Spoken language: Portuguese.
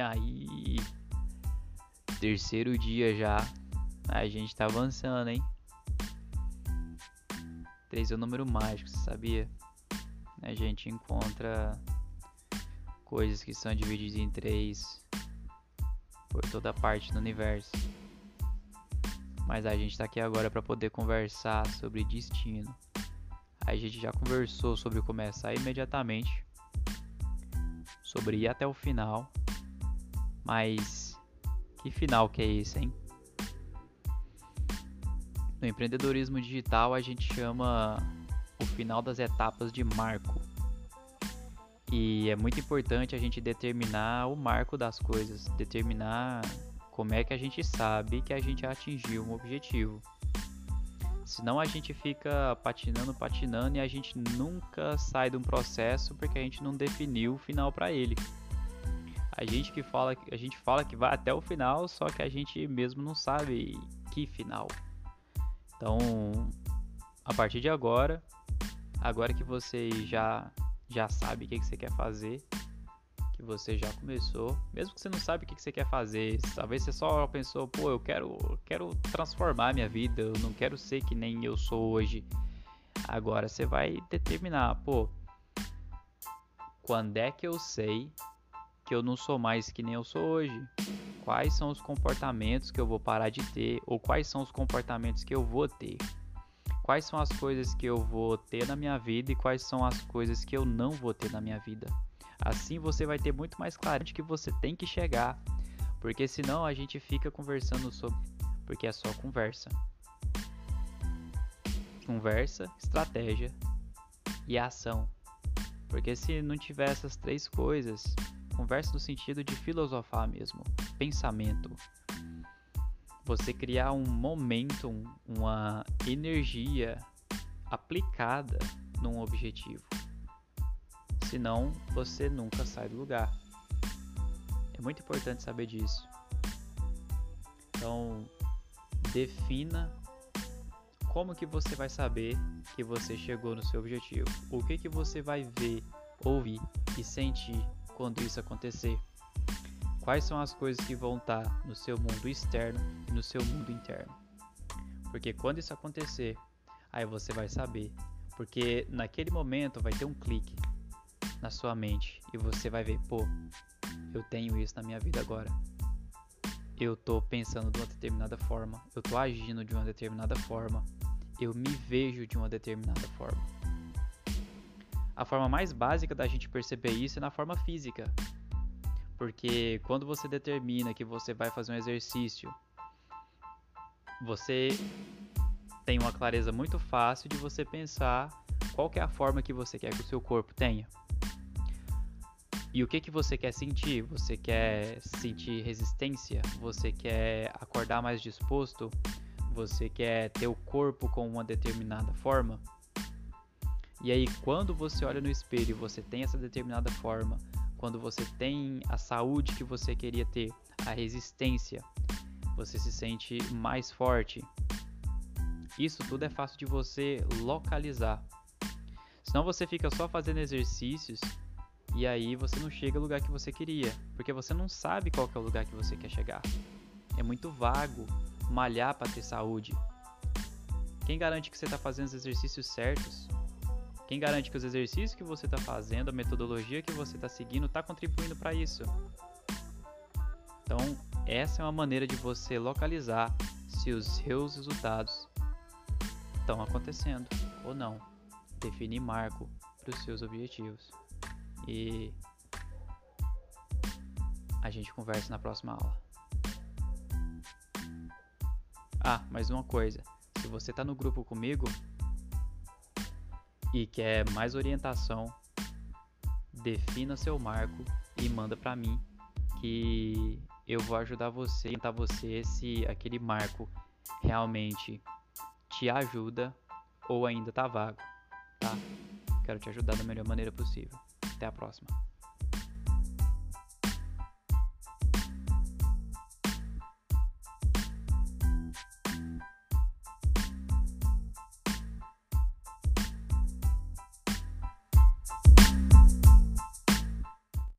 E aí, terceiro dia já, a gente tá avançando, hein? Três é o número mágico, você sabia? A gente encontra coisas que são divididas em três por toda parte do universo. Mas a gente tá aqui agora para poder conversar sobre destino. A gente já conversou sobre começar imediatamente, sobre ir até o final. Mas que final que é esse, hein? No empreendedorismo digital a gente chama o final das etapas de marco. E é muito importante a gente determinar o marco das coisas, determinar como é que a gente sabe que a gente atingiu um objetivo. Senão a gente fica patinando, patinando e a gente nunca sai de um processo porque a gente não definiu o final para ele. A gente que fala, a gente fala que vai até o final, só que a gente mesmo não sabe que final. Então, a partir de agora, agora que você já já sabe o que, que você quer fazer, que você já começou, mesmo que você não sabe o que, que você quer fazer, talvez você só pensou, pô, eu quero, quero transformar minha vida, eu não quero ser que nem eu sou hoje. Agora você vai determinar, pô, quando é que eu sei que eu não sou mais que nem eu sou hoje? Quais são os comportamentos que eu vou parar de ter ou quais são os comportamentos que eu vou ter? quais são as coisas que eu vou ter na minha vida e quais são as coisas que eu não vou ter na minha vida. Assim você vai ter muito mais claramente que você tem que chegar, porque senão a gente fica conversando sobre, porque é só conversa. Conversa, estratégia e ação. Porque se não tiver essas três coisas, conversa no sentido de filosofar mesmo, pensamento, você criar um momentum, uma energia aplicada num objetivo. Senão, você nunca sai do lugar. É muito importante saber disso. Então, defina como que você vai saber que você chegou no seu objetivo. O que que você vai ver, ouvir e sentir quando isso acontecer. Quais são as coisas que vão estar no seu mundo externo e no seu mundo interno? Porque quando isso acontecer, aí você vai saber. Porque naquele momento vai ter um clique na sua mente e você vai ver, pô, eu tenho isso na minha vida agora. Eu tô pensando de uma determinada forma, eu tô agindo de uma determinada forma, eu me vejo de uma determinada forma. A forma mais básica da gente perceber isso é na forma física. Porque quando você determina que você vai fazer um exercício, você tem uma clareza muito fácil de você pensar qual é a forma que você quer que o seu corpo tenha. E o que que você quer sentir? Você quer sentir resistência? Você quer acordar mais disposto? Você quer ter o corpo com uma determinada forma? E aí, quando você olha no espelho e você tem essa determinada forma, quando você tem a saúde que você queria ter, a resistência, você se sente mais forte. Isso tudo é fácil de você localizar. Senão você fica só fazendo exercícios e aí você não chega ao lugar que você queria, porque você não sabe qual é o lugar que você quer chegar. É muito vago malhar para ter saúde. Quem garante que você está fazendo os exercícios certos? Quem garante que os exercícios que você está fazendo, a metodologia que você está seguindo, está contribuindo para isso? Então, essa é uma maneira de você localizar se os seus resultados estão acontecendo ou não. Definir marco para os seus objetivos. E a gente conversa na próxima aula. Ah, mais uma coisa. Se você está no grupo comigo, e quer mais orientação, defina seu marco e manda para mim que eu vou ajudar você, orientar você se aquele marco realmente te ajuda ou ainda tá vago, tá? Quero te ajudar da melhor maneira possível. Até a próxima.